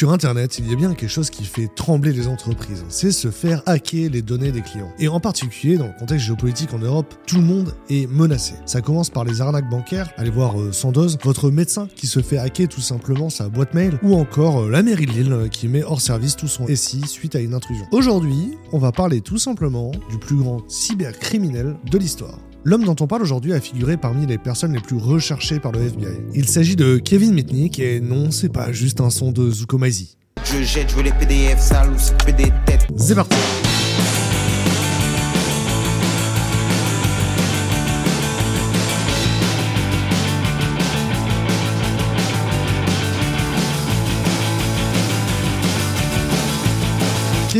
Sur Internet, il y a bien quelque chose qui fait trembler les entreprises, c'est se faire hacker les données des clients. Et en particulier, dans le contexte géopolitique en Europe, tout le monde est menacé. Ça commence par les arnaques bancaires, allez voir euh, Sandoz, votre médecin qui se fait hacker tout simplement sa boîte mail, ou encore euh, la mairie de Lille euh, qui met hors service tout son SI suite à une intrusion. Aujourd'hui, on va parler tout simplement du plus grand cybercriminel de l'histoire. L'homme dont on parle aujourd'hui a figuré parmi les personnes les plus recherchées par le FBI. Il s'agit de Kevin Mitnick et non, c'est pas juste un son de Zukomazi. Je jette, je veux les PDF sales ou s'occuper des têtes. C'est parti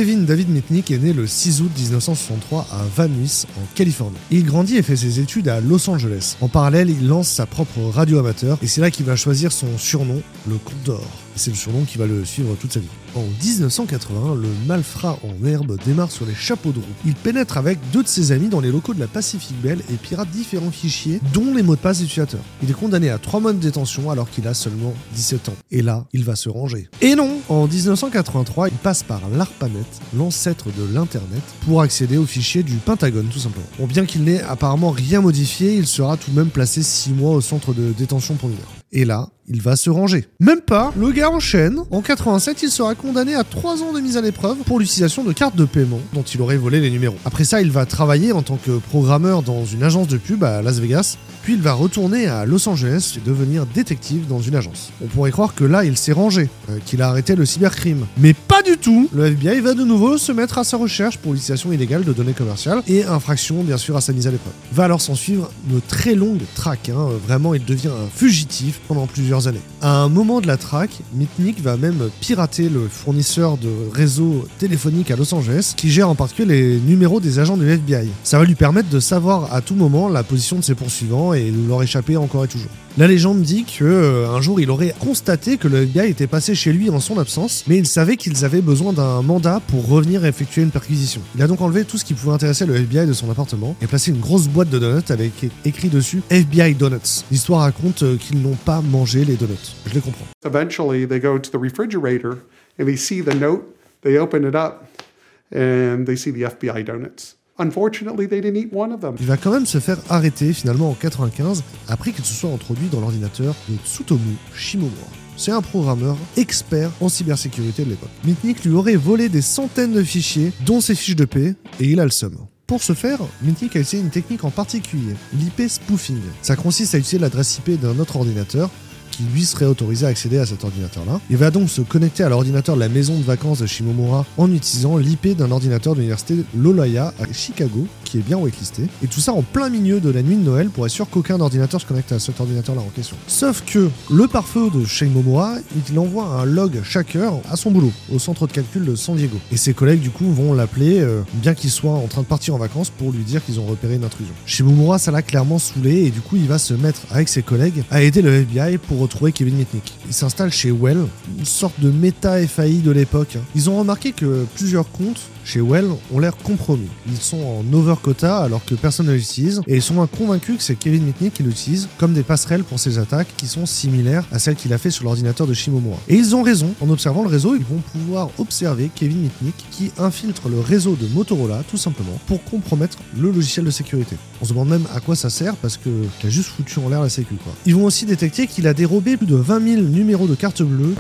Kevin David Mitnick est né le 6 août 1963 à Van Nuys, en Californie. Il grandit et fait ses études à Los Angeles. En parallèle, il lance sa propre radio amateur et c'est là qu'il va choisir son surnom, le Condor. C'est le surnom qui va le suivre toute sa vie. En 1980, le malfrat en herbe démarre sur les chapeaux de roue. Il pénètre avec deux de ses amis dans les locaux de la Pacific Bell et pirate différents fichiers, dont les mots de passe utilisateurs. Il est condamné à 3 mois de détention alors qu'il a seulement 17 ans. Et là, il va se ranger. Et non En 1983, il passe par l'ARPANET, l'ancêtre de l'Internet, pour accéder aux fichiers du Pentagone, tout simplement. Bon, bien qu'il n'ait apparemment rien modifié, il sera tout de même placé 6 mois au centre de détention pour mineurs. Et là, il va se ranger. Même pas, le gars enchaîne. En 87, il sera condamné à 3 ans de mise à l'épreuve pour l'utilisation de cartes de paiement dont il aurait volé les numéros. Après ça, il va travailler en tant que programmeur dans une agence de pub à Las Vegas, puis il va retourner à Los Angeles et devenir détective dans une agence. On pourrait croire que là, il s'est rangé, euh, qu'il a arrêté le cybercrime. Mais pas du tout Le FBI va de nouveau se mettre à sa recherche pour l'utilisation illégale de données commerciales et infraction, bien sûr, à sa mise à l'épreuve. Va alors s'en suivre une très longue traque, hein. vraiment, il devient un fugitif pendant plusieurs À un moment de la traque, Mitnick va même pirater le fournisseur de réseau téléphonique à Los Angeles qui gère en particulier les numéros des agents du FBI. Ça va lui permettre de savoir à tout moment la position de ses poursuivants et de leur échapper encore et toujours. La légende dit que euh, un jour il aurait constaté que le FBI était passé chez lui en son absence, mais il savait qu'ils avaient besoin d'un mandat pour revenir effectuer une perquisition. Il a donc enlevé tout ce qui pouvait intéresser le FBI de son appartement et placé une grosse boîte de donuts avec écrit dessus FBI Donuts. L'histoire raconte euh, qu'ils n'ont pas mangé les donuts. Je les comprends. Eventually, they go to the refrigerator and they see the note, they open it up, and they see the FBI donuts. Unfortunately, they didn't eat one of them. Il va quand même se faire arrêter finalement en 95 après qu'il se soit introduit dans l'ordinateur de Tsutomu Shimomura. C'est un programmeur expert en cybersécurité de l'époque. Mitnick lui aurait volé des centaines de fichiers, dont ses fiches de paix, et il a le seum. Pour ce faire, Mitnick a essayé une technique en particulier, l'IP spoofing. Ça consiste à utiliser l'adresse IP d'un autre ordinateur lui serait autorisé à accéder à cet ordinateur-là. Il va donc se connecter à l'ordinateur de la maison de vacances de Shimomura en utilisant l'IP d'un ordinateur de l'université Loyola à Chicago, qui est bien whitelisté. Et tout ça en plein milieu de la nuit de Noël pour être sûr qu'aucun ordinateur se connecte à cet ordinateur-là en question. Sauf que le pare-feu de Shimomura, il envoie un log chaque heure à son boulot, au centre de calcul de San Diego. Et ses collègues, du coup, vont l'appeler, euh, bien qu'il soit en train de partir en vacances, pour lui dire qu'ils ont repéré une intrusion. Shimomura, ça l'a clairement saoulé, et du coup, il va se mettre avec ses collègues à aider le FBI pour retrouver Kevin Mitnick. Il s'installe chez Well, une sorte de méta FAI de l'époque. hein. Ils ont remarqué que plusieurs comptes chez Well ont l'air compromis. Ils sont en overquota alors que personne ne l'utilise et ils sont convaincus que c'est Kevin Mitnick qui l'utilise comme des passerelles pour ses attaques qui sont similaires à celles qu'il a fait sur l'ordinateur de Shimomura. Et ils ont raison, en observant le réseau, ils vont pouvoir observer Kevin Mitnick qui infiltre le réseau de Motorola tout simplement pour compromettre le logiciel de sécurité. On se demande même à quoi ça sert parce que a juste foutu en l'air la sécu quoi. Ils vont aussi détecter qu'il a dérobé plus de 20 000 numéros de carte bleue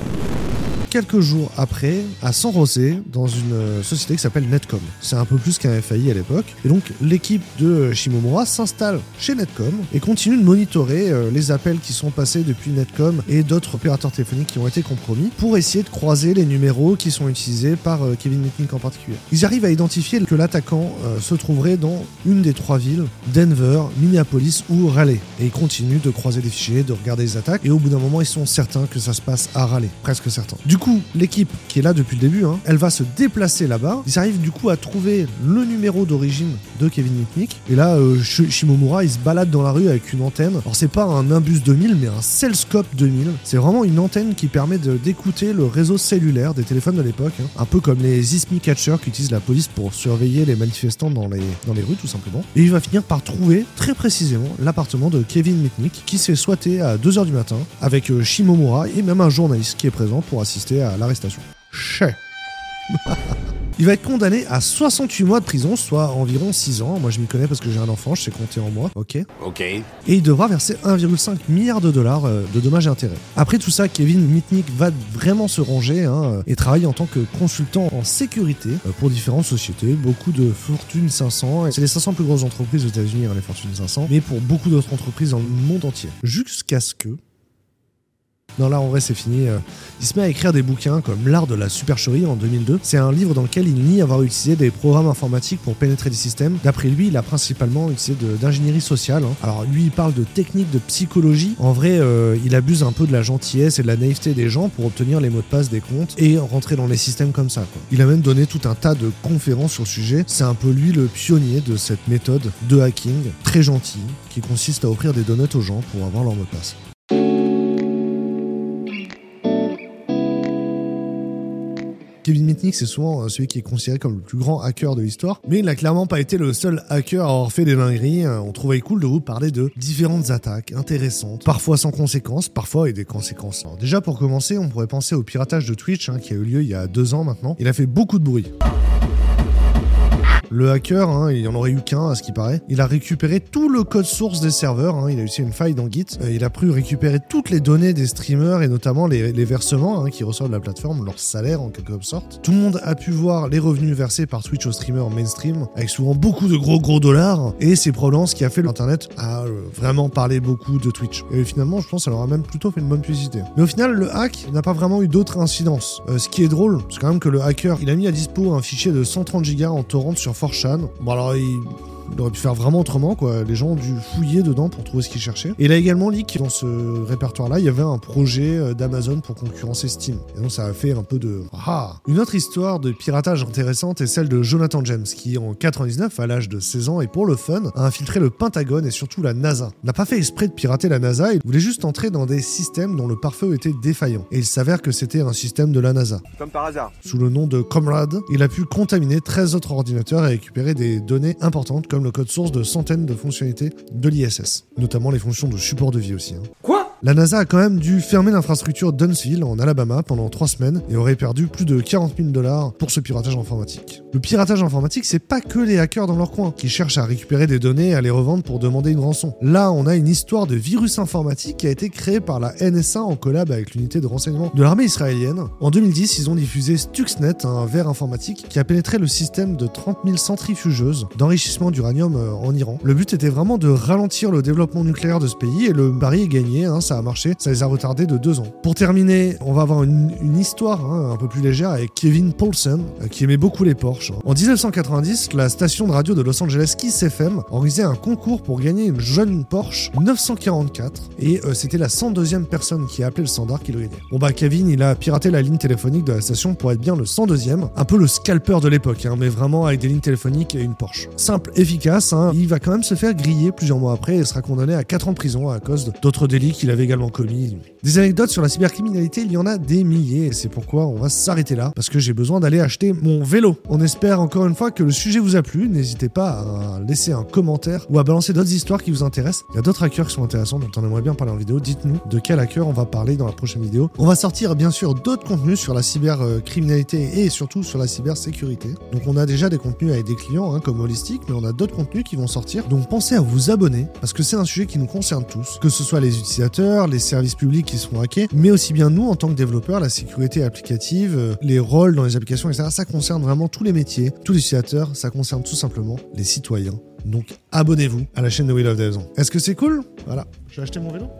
quelques jours après à San José dans une euh, société qui s'appelle Netcom. C'est un peu plus qu'un FAI à l'époque. Et donc l'équipe de Shimomura s'installe chez Netcom et continue de monitorer euh, les appels qui sont passés depuis Netcom et d'autres opérateurs téléphoniques qui ont été compromis pour essayer de croiser les numéros qui sont utilisés par euh, Kevin Mitnick en particulier. Ils arrivent à identifier que l'attaquant se trouverait dans une des trois villes, Denver, Minneapolis ou Raleigh. Et ils continuent de croiser des fichiers, de regarder les attaques et au bout d'un moment ils sont certains que ça se passe à Raleigh, presque certains. Coup, l'équipe qui est là depuis le début, hein, elle va se déplacer là-bas. Ils arrivent du coup à trouver le numéro d'origine de Kevin Mitnick. Et là, euh, Sh- Shimomura, il se balade dans la rue avec une antenne. Alors c'est pas un Nimbus 2000, mais un Cellscope 2000. C'est vraiment une antenne qui permet d'écouter le réseau cellulaire des téléphones de l'époque. hein. Un peu comme les Ismi Catchers qu'utilise la police pour surveiller les manifestants dans les, dans les rues, tout simplement. Et il va finir par trouver très précisément l'appartement de Kevin Mitnick qui s'est soité à 2h du matin avec euh, Shimomura et même un journaliste qui est présent pour assister assister à l'arrestation. Chais Il va être condamné à 68 mois de prison, soit environ 6 ans. Moi, je m'y connais parce que j'ai un enfant, je sais compter en mois, ok Ok. Et il devra verser 1,5 milliard de dollars euh, de dommages et intérêts. Après tout ça, Kevin Mitnick va vraiment se ranger hein, et travailler en tant que consultant en sécurité euh, pour différentes sociétés, beaucoup de Fortune 500. C'est les 500 plus grosses entreprises aux États-Unis, hein, les Fortune 500, mais pour beaucoup d'autres entreprises dans le monde entier. Jusqu'à ce que non, là, en vrai, c'est fini. Euh, Il se met à écrire des bouquins comme L'art de la supercherie en 2002. C'est un livre dans lequel il nie avoir utilisé des programmes informatiques pour pénétrer des systèmes. D'après lui, il a principalement utilisé d'ingénierie sociale. hein. Alors, lui, il parle de techniques de psychologie. En vrai, euh, il abuse un peu de la gentillesse et de la naïveté des gens pour obtenir les mots de passe des comptes et rentrer dans les systèmes comme ça. Il a même donné tout un tas de conférences sur le sujet. C'est un peu lui le pionnier de cette méthode de hacking très gentil qui consiste à offrir des donuts aux gens pour avoir leur mot de passe. Kevin Mitnick, c'est souvent euh, celui qui est considéré comme le plus grand hacker de l'histoire, mais il n'a clairement pas été le seul hacker à avoir fait des dingueries. Euh, On trouvait cool de vous parler de différentes attaques intéressantes, parfois sans conséquences, parfois avec des conséquences. Déjà pour commencer, on pourrait penser au piratage de Twitch hein, qui a eu lieu il y a deux ans maintenant. Il a fait beaucoup de bruit. Le hacker, hein, il en aurait eu qu'un à ce qui paraît. Il a récupéré tout le code source des serveurs. hein, il a utilisé une faille dans Git. Euh, il a pu récupérer toutes les données des streamers et notamment les, les versements hein, qui reçoivent de la plateforme, leur salaire en quelque sorte. Tout le monde a pu voir les revenus versés par Twitch aux streamers mainstream avec souvent beaucoup de gros gros dollars. Et c'est probablement ce qui a fait l'internet à euh, vraiment parler beaucoup de Twitch. Et finalement, je pense que ça leur a même plutôt fait une bonne publicité. Mais au final, le hack n'a pas vraiment eu d'autres incidences. Euh, ce qui est drôle, c'est quand même que le hacker, il a mis à dispo un fichier de 130 gigas en torrent sur 4chan. Bon alors il... il aurait pu faire vraiment autrement, quoi. Les gens ont dû fouiller dedans pour trouver ce qu'ils cherchaient. Et il a également leak dans ce répertoire-là, il y avait un projet euh, d'Amazon pour concurrencer Steam. Et donc ça a fait un peu de ah. Une autre histoire de piratage intéressante est celle de Jonathan James, qui en 99, à l'âge de 16 ans et pour le fun, a infiltré le Pentagone et surtout la NASA. Il n'a pas fait exprès de pirater la NASA, il voulait juste entrer dans des systèmes dont le pare-feu était défaillant. Et il s'avère que c'était un système de la NASA Comme par hasard. sous le nom de Comrade, il a pu contaminer 13 autres ordinateurs et récupérer des données importantes comme le code source de centaines de fonctionnalités de l'ISS, notamment les fonctions de support de vie aussi. hein. Quoi? La NASA a quand même dû fermer l'infrastructure d'Huntsville en Alabama pendant 3 semaines et aurait perdu plus de 40 000 dollars pour ce piratage informatique. Le piratage informatique, c'est pas que les hackers dans leur coin qui cherchent à récupérer des données et à les revendre pour demander une rançon. Là, on a une histoire de virus informatique qui a été créé par la NSA en collab avec l'unité de renseignement de l'armée israélienne. En 2010, ils ont diffusé Stuxnet, un verre informatique qui a pénétré le système de 30 000 centrifugeuses d'enrichissement d'uranium euh, en Iran. Le but était vraiment de ralentir le développement nucléaire de ce pays et le pari est gagné, hein, ça a marché, ça les a retardés de deux ans. Pour terminer, on va avoir une, histoire hein, un peu plus légère avec Kevin Paulson, euh, qui aimait beaucoup les Porsche. En 1990, la station de radio de Los Angeles Kiss FM organisait un concours pour gagner une jeune Porsche 944 et euh, c'était la 102e personne qui a appelé le standard qui le gagnait. Bon bah Kevin, il a piraté la ligne téléphonique de la station pour être bien le 102e, un peu le scalper de l'époque, hein, mais vraiment avec des lignes téléphoniques et une Porsche. Simple, efficace, hein, il va quand même se faire griller plusieurs mois après et sera condamné à 4 ans de prison à cause d'autres délits qu'il avait également commis. Des anecdotes sur la cybercriminalité, il y en a des milliers et c'est pourquoi on va s'arrêter là parce que j'ai besoin d'aller acheter mon vélo. On espère encore une fois que le sujet vous a plu, n'hésitez pas à laisser un commentaire ou à balancer d'autres histoires qui vous intéressent. Il y a d'autres hackers qui sont intéressants dont on aimerait bien parler en vidéo. Dites-nous de quel hacker on va parler dans la prochaine vidéo. On va sortir bien sûr d'autres contenus sur la cybercriminalité et surtout sur la cybersécurité. Donc on a déjà des contenus avec des clients hein, comme Holistic, mais on a d'autres contenus qui vont sortir. Donc pensez à vous abonner parce que c'est un sujet qui nous concerne tous, que ce soit les utilisateurs, les services publics qui seront hackés, mais aussi bien nous en tant que développeurs, la sécurité applicative, euh, les rôles dans les applications, etc. Ça concerne vraiment tous les métiers, tous les utilisateurs, ça concerne tout simplement les citoyens. Donc abonnez-vous à la chaîne de Wheel of Devs. Est-ce que c'est cool? Voilà, je vais acheter mon vélo.